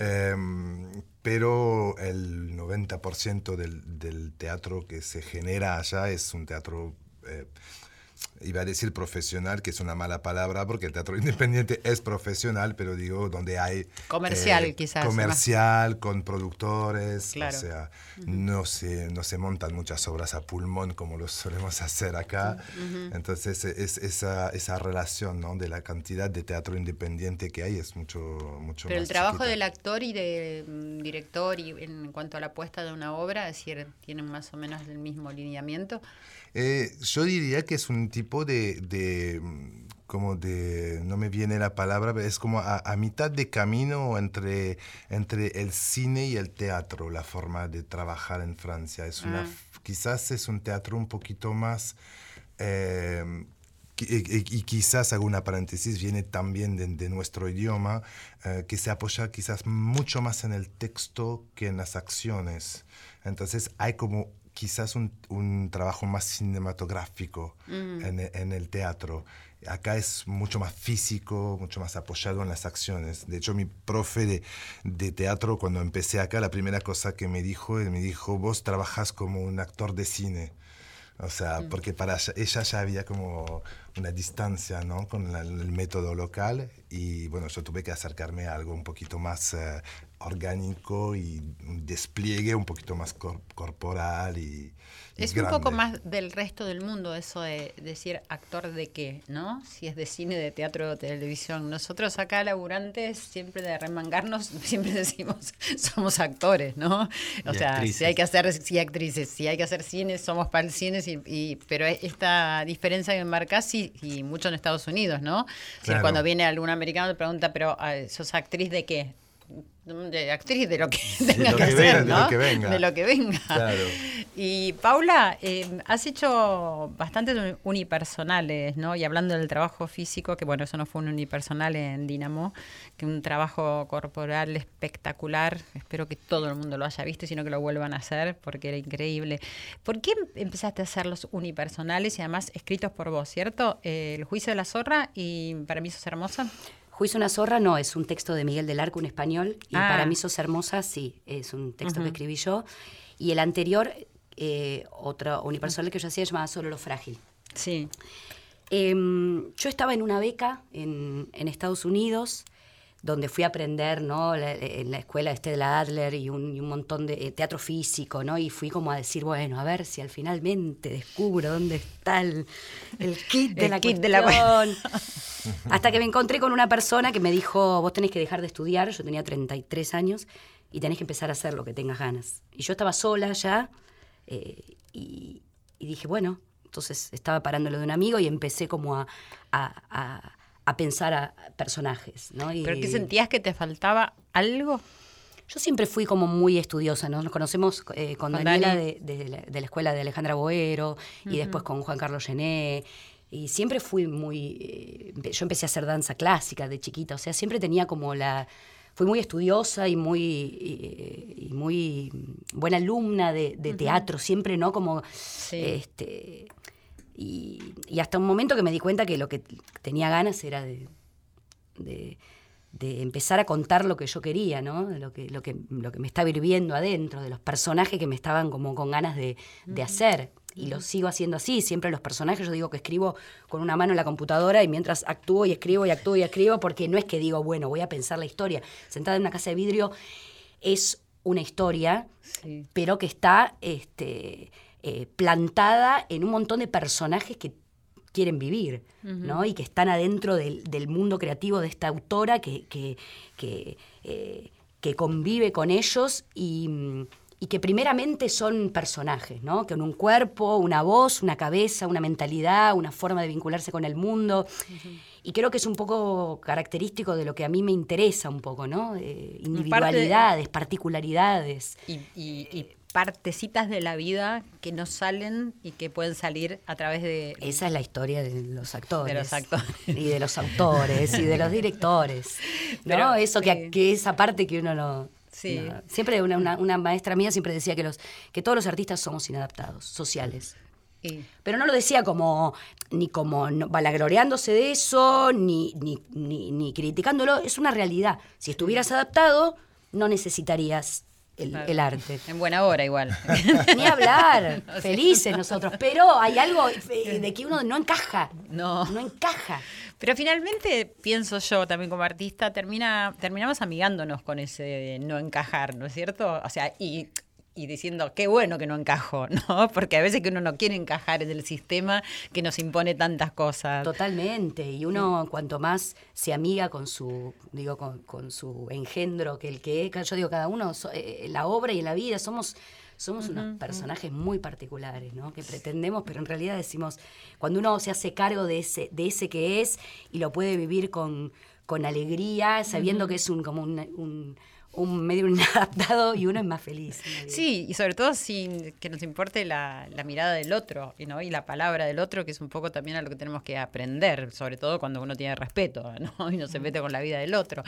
Speaker 5: em, pero el 90% del, del, teatro que se genera allá es un teatro eh, iba a decir profesional, que es una mala palabra, porque el teatro (laughs) independiente es profesional, pero digo, donde hay...
Speaker 1: Comercial, eh, quizás.
Speaker 5: Comercial, con productores, o sea, no, se, no se montan muchas obras a pulmón como lo solemos (laughs) hacer acá. Entonces, es esa, esa relación ¿no? de la cantidad de teatro independiente que hay es mucho, mucho
Speaker 1: Pero el trabajo del actor y del director y en cuanto a la puesta de una obra, es decir, tienen más o menos el mismo lineamiento.
Speaker 5: Eh, yo diría que es un tipo de, mm, como de, no me viene la palabra, pero es como a, mitad de camino entre, entre el cine y el teatro, la forma de trabajar en Francia. Es una, ah. Quizás es un teatro un poquito más... Eh, y, quizás alguna paréntesis viene también de, nuestro idioma, eh, que se apoya quizás mucho más en el texto que en las acciones. Entonces hay como quizás un, un trabajo más cinematográfico
Speaker 1: Mm.
Speaker 5: en, e- en el teatro. Acá es mucho más físico, mucho más apoyado en las acciones. De hecho, mi profe de, de teatro, cuando empecé acá, la primera cosa que me dijo, él me dijo, vos trabajas como un actor de cine. O sea,
Speaker 1: Mm.
Speaker 5: porque para ella- ella ya había como una distancia ¿no? con la- el método local y bueno, yo tuve que acercarme a algo un poquito más eh, orgánico y un despliegue un poquito más cor- corporal y, y
Speaker 1: Es un poco más del resto del mundo eso de decir actor de qué, ¿no? Si es de cine, de teatro o televisión. Nosotros acá laburantes, siempre de remangarnos, (laughs) siempre decimos somos actores, ¿no? O
Speaker 6: Y
Speaker 1: sea,
Speaker 6: actrices.
Speaker 1: si hay que hacer, sí, actrices, si hay que hacer cine, somos para el cine, y, y- pero esta diferencia que marcás, sí, y mucho en Estados Unidos, ¿no? Cuando viene algún americano te pregunta, pero ah, ¿sos actriz de qué? De actriz de lo que tenga
Speaker 6: lo
Speaker 1: que
Speaker 6: que
Speaker 1: hacer,
Speaker 5: venga, de lo que venga.
Speaker 1: De lo que venga.
Speaker 5: Claro.
Speaker 1: Y Paula, eh, has hecho bastantes unipersonales, ¿no? Y hablando del trabajo físico, que bueno, eso no fue un unipersonal en Dinamo, que un trabajo corporal espectacular. Espero que todo el mundo lo haya visto y si no que lo vuelvan a hacer, porque era increíble. ¿Por qué empezaste a hacer los unipersonales y además escritos por vos, ¿cierto? Eh, el juicio de la zorra y para mí sos hermosa.
Speaker 3: Juicio una zorra no, es un texto de Miguel del Arco, un español, y
Speaker 1: Ah.
Speaker 3: para mí sos hermosa, sí, es un texto que escribí yo. Y el anterior, eh, otro unipersonal que yo hacía, llamaba Solo lo frágil.
Speaker 1: Sí.
Speaker 3: Em, yo estaba en una beca en, en Estados Unidos, donde fui a aprender, ¿no? La- en la escuela de Stella Adler y un, y un montón de eh, teatro físico, ¿no? Y fui como a decir, bueno, a ver si al finalmente descubro dónde está el, el kit de (laughs)
Speaker 1: El
Speaker 3: la
Speaker 1: kit de la
Speaker 3: cuestión. (laughs) (laughs) Hasta que me encontré con una persona que me dijo, vos tenés que dejar de estudiar, yo tenía 33 años, y tenés que empezar a hacer lo que tengas ganas. Y yo estaba sola ya, eh, y, y dije, bueno, entonces estaba parándolo de un amigo y empecé como a, a- a- a pensar a personajes, ¿no? Y
Speaker 1: ¿Pero qué sentías que te faltaba algo?
Speaker 3: Yo siempre fui como muy estudiosa, ¿no? Nos conocemos eh, con,
Speaker 1: Con
Speaker 3: Daniela
Speaker 1: Dani.
Speaker 3: de, de la, de la escuela de Alejandra Boero y después con Juan Carlos Gené. Y siempre fui muy... eh, yo empecé a hacer danza clásica de chiquita, o sea, siempre tenía como la... Fui muy estudiosa y muy, eh, y muy buena alumna de, de teatro, siempre, ¿no? Como...
Speaker 1: Sí.
Speaker 3: Este, y, y hasta un momento que me di cuenta que lo que tenía ganas era de, de, de empezar a contar lo que yo quería, ¿no? Lo que, lo que, lo que me estaba hirviendo adentro, de los personajes que me estaban como con ganas de, de hacer. Y lo sigo haciendo así, siempre los personajes, yo digo que escribo con una mano en la computadora y mientras actúo y escribo y actúo y escribo, porque no es que digo, bueno, voy a pensar la historia. Sentada en una casa de vidrio es una historia,
Speaker 1: Sí.
Speaker 3: pero que está este, eh, plantada en un montón de personajes que quieren vivir, ¿no? Y que están adentro del, del mundo creativo de esta autora que, que, que, eh, que convive con ellos y, y que primeramente son personajes, ¿no? Con un cuerpo, una voz, una cabeza, una mentalidad, una forma de vincularse con el mundo. Y creo que es un poco característico de lo que a mí me interesa un poco, ¿no? Eh, individualidades, particularidades.
Speaker 1: y, y- y partecitas de la vida que no salen y que pueden salir a través de...
Speaker 3: Esa es la historia de los actores.
Speaker 1: De los actores.
Speaker 3: Y de los autores y de los directores. (laughs) ¿no? Eso que,
Speaker 1: sí.
Speaker 3: que esa parte que uno no.
Speaker 1: Sí.
Speaker 3: no- Siempre una, una- una maestra mía siempre decía que, los, que todos los artistas somos inadaptados, sociales.
Speaker 1: y-
Speaker 3: Pero no lo decía como ni como no- de eso, ni, ni, ni, ni criticándolo. Es una realidad. Si estuvieras adaptado, no necesitarías el,
Speaker 1: Claro.
Speaker 3: el arte.
Speaker 1: En buena hora igual. (laughs)
Speaker 3: Ni hablar, (laughs) felices nosotros. Pero hay algo eh, de que uno no encaja.
Speaker 1: No.
Speaker 3: No encaja.
Speaker 1: Pero finalmente, pienso yo también como artista, termina, terminamos amigándonos con ese no encajar, ¿no es cierto? O sea, y, y diciendo, qué bueno que no encajo, (laughs) ¿no? Porque a veces que uno no quiere encajar en el sistema que nos impone tantas cosas.
Speaker 3: Totalmente. Y uno cuanto más se amiga con su, digo, con, con su engendro que el que es, yo digo, cada uno, so- eh, en la obra y en la vida, somos, somos unos personajes muy particulares, ¿no? Que pretendemos, pero en realidad decimos, cuando uno se hace cargo de ese, de ese que es y lo puede vivir con, con alegría, sabiendo que es un como un, un, un medio (laughs) inadaptado y uno es más feliz.
Speaker 1: Sí, y sobre todo sin que nos importe la, la mirada del otro ¿no? y la palabra del otro, que es un poco también a lo que tenemos que aprender, sobre todo cuando uno tiene respeto (laughs) ¿no? y no se mete con la vida del otro.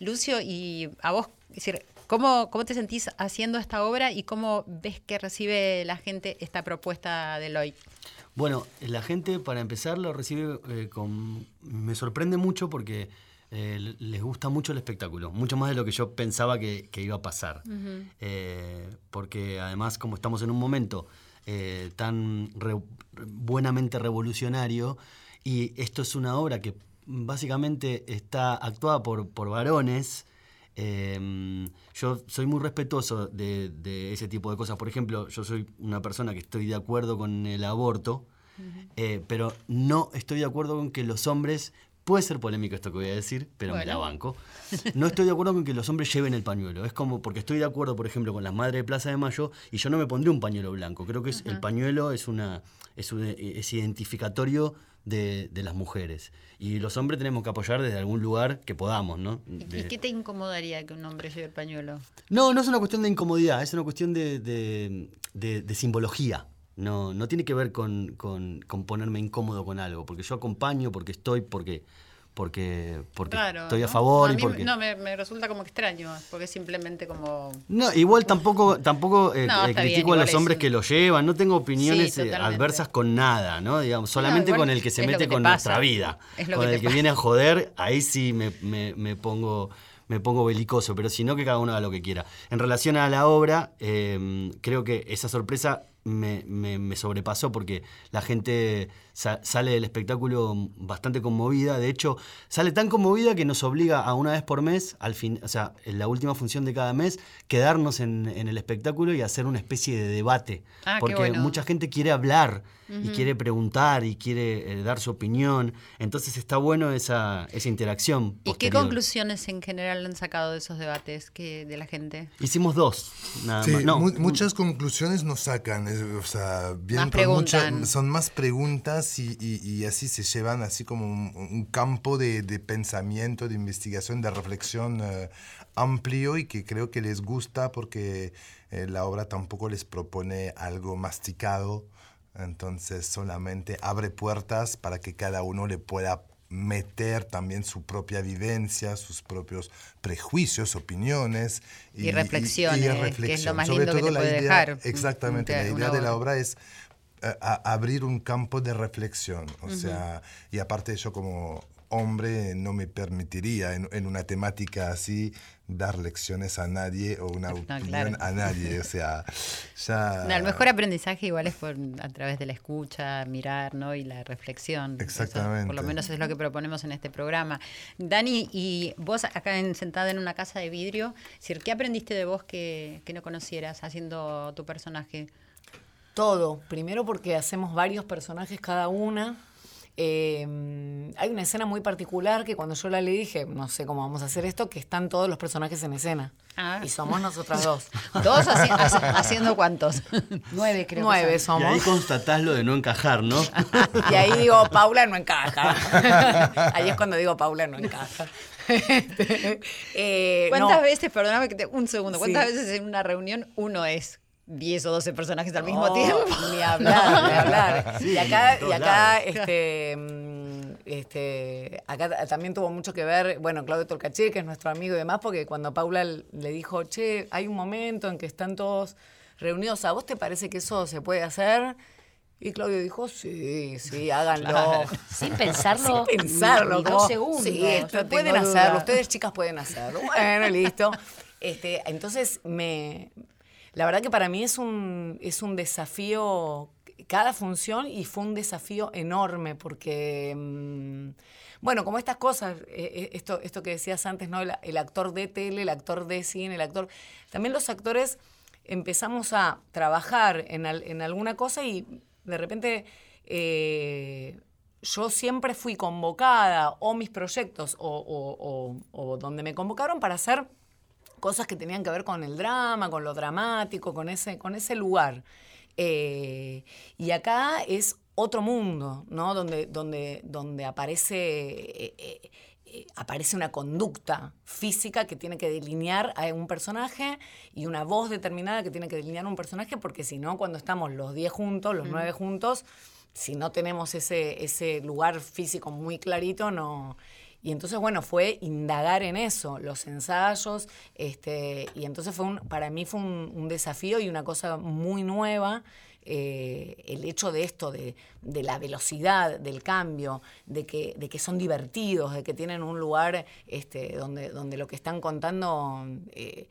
Speaker 1: Lucio, y a vos, es decir, ¿Cómo, ¿Cómo te sentís haciendo esta obra y cómo ves que recibe la gente esta propuesta de Loy?
Speaker 6: Bueno, la gente, para empezar, lo recibe eh, con... Me sorprende mucho porque eh, les gusta mucho el espectáculo, mucho más de lo que yo pensaba que, iba a pasar. Eh, porque además, como estamos en un momento tan buenamente revolucionario, y esto es una obra que básicamente está actuada por, por varones, yo soy muy respetuoso de, ese tipo de cosas. Por ejemplo, yo soy una persona que estoy de acuerdo con el aborto, eh, pero no estoy de acuerdo con que los hombres Puede ser polémico esto que voy a decir, pero me la banco. (laughs) No estoy de acuerdo con que los hombres lleven el pañuelo. Es como porque estoy de acuerdo, por ejemplo, con las madres de Plaza de Mayo y yo no me pondré un pañuelo blanco. Creo que es, el pañuelo es una es, es identificatorio de, las mujeres. Y los hombres tenemos que apoyar desde algún lugar que podamos, ¿no?
Speaker 1: ¿Y qué te incomodaría que un hombre lleve el pañuelo?
Speaker 6: No, no es una cuestión de incomodidad, es una cuestión de, simbología. No, no tiene que ver con, ponerme incómodo con algo, porque yo acompaño, porque estoy, porque porque, porque estoy a favor y porque...
Speaker 1: No, me, resulta como extraño, porque es simplemente como...
Speaker 6: No, igual tampoco, tampoco eh, eh, critico a los hombres que lo llevan, no tengo opiniones eh, adversas con nada, ¿no? Digamos, solamente con el que se mete con nuestra vida. con el que viene a joder, ahí sí me, me, pongo me pongo belicoso, pero si no, que cada uno haga lo que quiera. En relación a la obra, creo que esa sorpresa me, me, sobrepasó porque la gente sale del espectáculo bastante conmovida. De hecho, sale tan conmovida que nos obliga a una vez por mes, al fin, o sea, en la última función de cada mes, quedarnos en, el espectáculo y hacer una especie de debate. Ah, porque mucha gente quiere hablar y quiere preguntar y quiere eh, dar su opinión. Entonces está bueno esa, esa interacción.
Speaker 1: ¿Y qué conclusiones en general han sacado de esos debates que, de la gente?
Speaker 6: Hicimos dos.
Speaker 5: Nada más. muchas conclusiones nos sacan. O sea, bien son más preguntas y, así se llevan así como un, campo de, pensamiento, de investigación, de reflexión eh, amplio y que creo que les gusta porque eh, la obra tampoco les propone algo masticado, entonces solamente abre puertas para que cada uno le pueda meter también su propia vivencia, sus propios prejuicios, opiniones
Speaker 1: y, reflexiones, que es lo más lindo que te puede dejar.
Speaker 5: Exactamente, la idea de la obra es abrir un campo de reflexión. O sea, y aparte yo como hombre no me permitiría en, una temática así dar lecciones a nadie o una opinión a nadie. O sea, ya...
Speaker 1: el mejor aprendizaje igual es por, a través de la escucha, mirar ¿no? y la reflexión.
Speaker 5: Exactamente.
Speaker 1: por lo menos es lo que proponemos en este programa. Dani, y vos acá sentada en una casa de vidrio, ¿qué aprendiste de vos que, que no conocieras haciendo tu personaje?
Speaker 4: Todo. Primero porque hacemos varios personajes cada una. Eh, hay una escena muy particular que cuando yo la le dije, no sé cómo vamos a hacer esto, que están todos los personajes en escena. Ah. Y somos nosotras (laughs) dos.
Speaker 1: ¿Dos haciendo cuántos? (laughs)
Speaker 3: Nueve, creo.
Speaker 4: Nueve somos.
Speaker 6: Y ahí constatás lo de no encajar, ¿no? (laughs)
Speaker 4: y ahí digo, Paula no encaja. ahí es cuando digo, Paula no encaja.
Speaker 1: Eh, ¿Cuántas veces, perdóname que te, un segundo, cuántas veces en una reunión uno es 10 o 12 personajes al mismo tiempo. (laughs)
Speaker 4: Ni hablar, ni hablar. y acá, y acá este, mm, este, acá también tuvo mucho que ver, bueno, Claudio Tolcaché, que es nuestro amigo y demás, porque cuando Paula le dijo, che, hay un momento en que están todos reunidos, ¿a vos te parece que eso se puede hacer? Y Claudio dijo, sí, sí, (laughs) háganlo.
Speaker 3: Sin pensarlo.
Speaker 4: Sin pensarlo.
Speaker 3: dos segundos.
Speaker 4: Sí, pueden hacerlo. Ustedes, chicas, pueden hacerlo. Bueno, listo. Este, entonces me, la verdad que para mí es un, es un desafío cada función y fue un desafío enorme porque, mm, bueno, como estas cosas, eh, eh, esto, esto que decías antes, ¿no? El, actor de tele, el actor de cine, el actor... También los actores empezamos a trabajar en, alguna cosa y de repente... Eh, yo siempre fui convocada o mis proyectos o, o donde me convocaron para hacer cosas que tenían que ver con el drama, con lo dramático, con ese, con ese lugar. Eh, y acá es otro mundo, ¿no? Donde, donde, donde aparece, eh, eh, aparece una conducta física que tiene que delinear a un personaje y una voz determinada que tiene que delinear a un personaje, porque si no, cuando estamos los 10 juntos, los 9 juntos, si no tenemos ese, ese lugar físico muy clarito, no y entonces, bueno, fue indagar en eso, los ensayos, este, y entonces fue un, para mí fue un, desafío y una cosa muy nueva. Eh, el hecho de esto, de, la velocidad del cambio, de que, de que son divertidos, de que tienen un lugar este, donde, donde lo que están contando eh,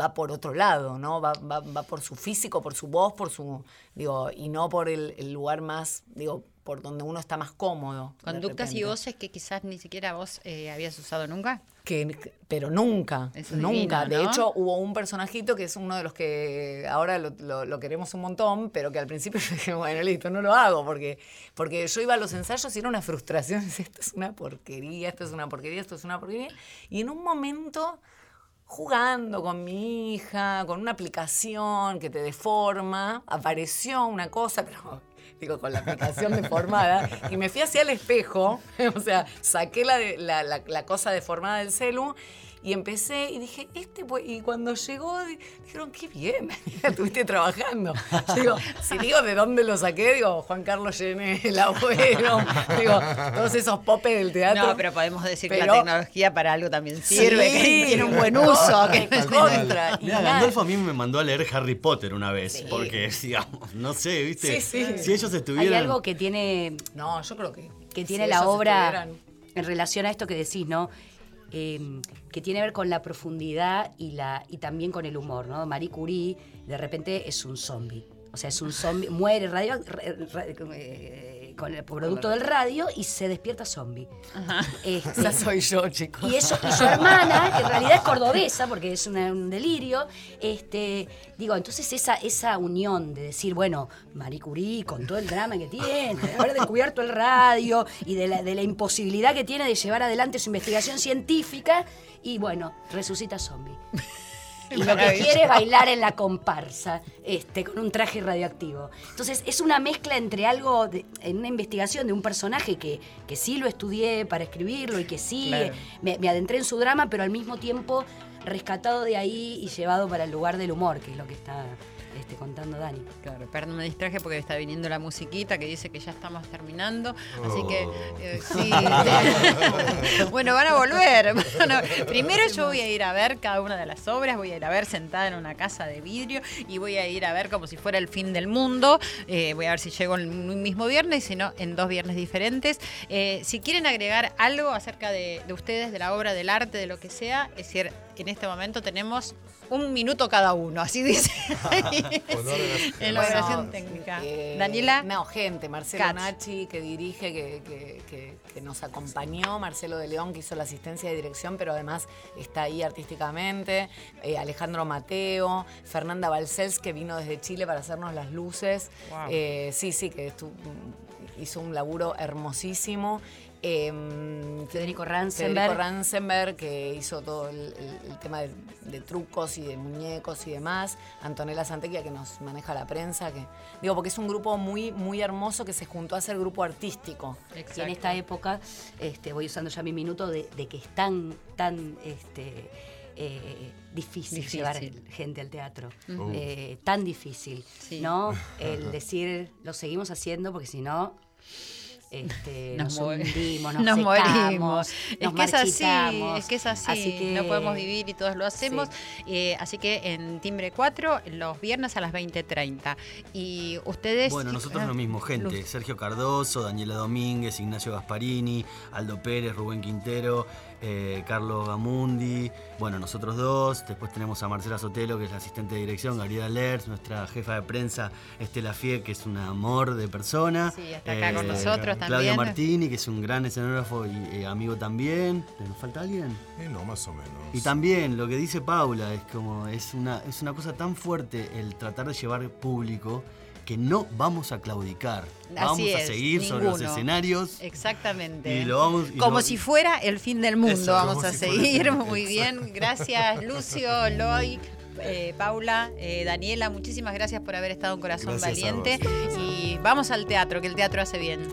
Speaker 4: va por otro lado, ¿no? Va, va, va, por su físico, por su voz, por su. digo, y no por el, el lugar más, digo, por donde uno está más cómodo.
Speaker 1: Conductas y voces que quizás ni siquiera vos eh, habías usado nunca.
Speaker 4: Que, pero nunca, nunca. de hecho, hubo un personajito que es uno de los que ahora lo, queremos un montón, pero que al principio (laughs) yo dije, bueno, listo, no lo hago, porque, porque yo iba a los ensayos y era una frustración, (laughs) esto es una porquería, esto es una porquería, esto es una porquería. Y en un momento jugando con mi hija, con una aplicación que te deforma, apareció una cosa, pero digo, con la aplicación deformada, y me fui hacia el espejo, (laughs) o sea, saqué la, la, la, la cosa deformada del celu y empecé y dije, este y cuando llegó, dijeron, qué bien, (laughs) estuviste trabajando. digo, si digo de dónde lo saqué, digo, Juan Carlos Llene, el abuelo, (laughs) digo, todos esos popes del teatro.
Speaker 1: No, pero podemos decir que la tecnología para algo también sirve, que tiene un buen uso. que
Speaker 6: es contra. Mira, Gandolfo a mí me mandó a leer Harry Potter una vez, porque, (laughs) digamos, no sé, ¿viste? Si ellos estuvieran...
Speaker 3: Hay algo que tiene...
Speaker 4: No, yo creo que...
Speaker 3: Que tiene la obra en relación a esto que decís, ¿no? Em, que tiene que ver con la profundidad y, la, y también con el humor, ¿no? Marie Curie de repente es un zombie. O sea, es un zombie, muere radio, eh, con el producto del radio y se despierta zombie.
Speaker 4: Este, Esa soy yo, chicos.
Speaker 3: Y, eso, su hermana, que en realidad es cordobesa, porque es un delirio, este, digo, entonces esa, esa unión de decir, bueno, Marie Curie, con todo el drama que tiene, de haber descubierto el radio y de la, de la imposibilidad que tiene de llevar adelante su investigación científica, y bueno, resucita zombie. Y (laughs) lo que quiere es bailar en la comparsa, este, con un traje radioactivo. Entonces, es una mezcla entre algo, en una investigación de un personaje que, que sí lo estudié para escribirlo y que sí me, me adentré en su drama, pero al mismo tiempo rescatado de ahí y llevado para el lugar del humor, que es lo que está este, contando Dani.
Speaker 1: Claro, perdón, me distraje porque está viniendo la musiquita que dice que ya estamos terminando. Así que, oh. eh, sí. (laughs) bueno, van a volver. (laughs) primero yo voy a ir a ver cada una de las obras, voy a ir a ver sentada en una casa de vidrio y voy a ir a ver como si fuera el fin del mundo. Eh, voy a ver si llego el mismo viernes, si no, en dos viernes diferentes. Eh, si quieren agregar algo acerca de, de ustedes, de la obra, del arte, de lo que sea, es decir, en este momento tenemos un minuto cada uno, así dice (laughs) en la oración técnica. Eh, Daniela.
Speaker 4: No, gente, Marcelo Nachi, que dirige, que, nos acompañó, Marcelo de León, que hizo la asistencia de dirección, pero además está ahí artísticamente, eh, Alejandro Mateo, Fernanda Balcells, que vino desde Chile para hacernos las luces. Eh, sí, sí, que hizo un laburo hermosísimo.
Speaker 3: Em, Federico Ransenberg.
Speaker 4: Federico Ransenberg, que hizo todo el, tema de, trucos y de muñecos y demás. Antonella Santequia, que nos maneja la prensa. que Digo, porque es un grupo muy, muy hermoso que se juntó a ser grupo artístico.
Speaker 3: Y en esta época, este, voy usando ya mi minuto, de, que es tan, tan este, eh, difícil, llevar gente al teatro. Eh, tan difícil, ¿no? (laughs) El decir, lo seguimos haciendo porque si no este, nos, hundimos, (laughs) nos, morimos.
Speaker 1: es que es así, es que es así. no podemos vivir y todos lo hacemos. Eh, así que en Timbre 4, los viernes a las 20.30. Y ustedes.
Speaker 6: Bueno, nosotros lo mismo, gente. Sergio Cardoso, Daniela Domínguez, Ignacio Gasparini, Aldo Pérez, Rubén Quintero. Eh, Carlos Gamundi, bueno, nosotros dos, después tenemos a Marcela Sotelo, que es la asistente de dirección, Gabriela Lertz, nuestra jefa de prensa, Estela Fie, que es un amor de persona.
Speaker 1: Sí, está acá con eh, nosotros
Speaker 6: también. Claudio Martini, que es un gran escenógrafo y eh, amigo también. ¿Nos falta alguien?
Speaker 5: no, más o menos.
Speaker 6: Y también lo que dice Paula, es como, es una, es una cosa tan fuerte el tratar de llevar público que no vamos a claudicar. vamos a seguir sobre los escenarios.
Speaker 1: Exactamente. Como si fuera el fin del mundo, vamos a seguir. Muy bien. Gracias, Lucio, (laughs) Loy. Eh, Paula, eh, Daniela, muchísimas gracias por haber estado en Corazón Valiente. Y vamos al teatro, que el teatro hace bien.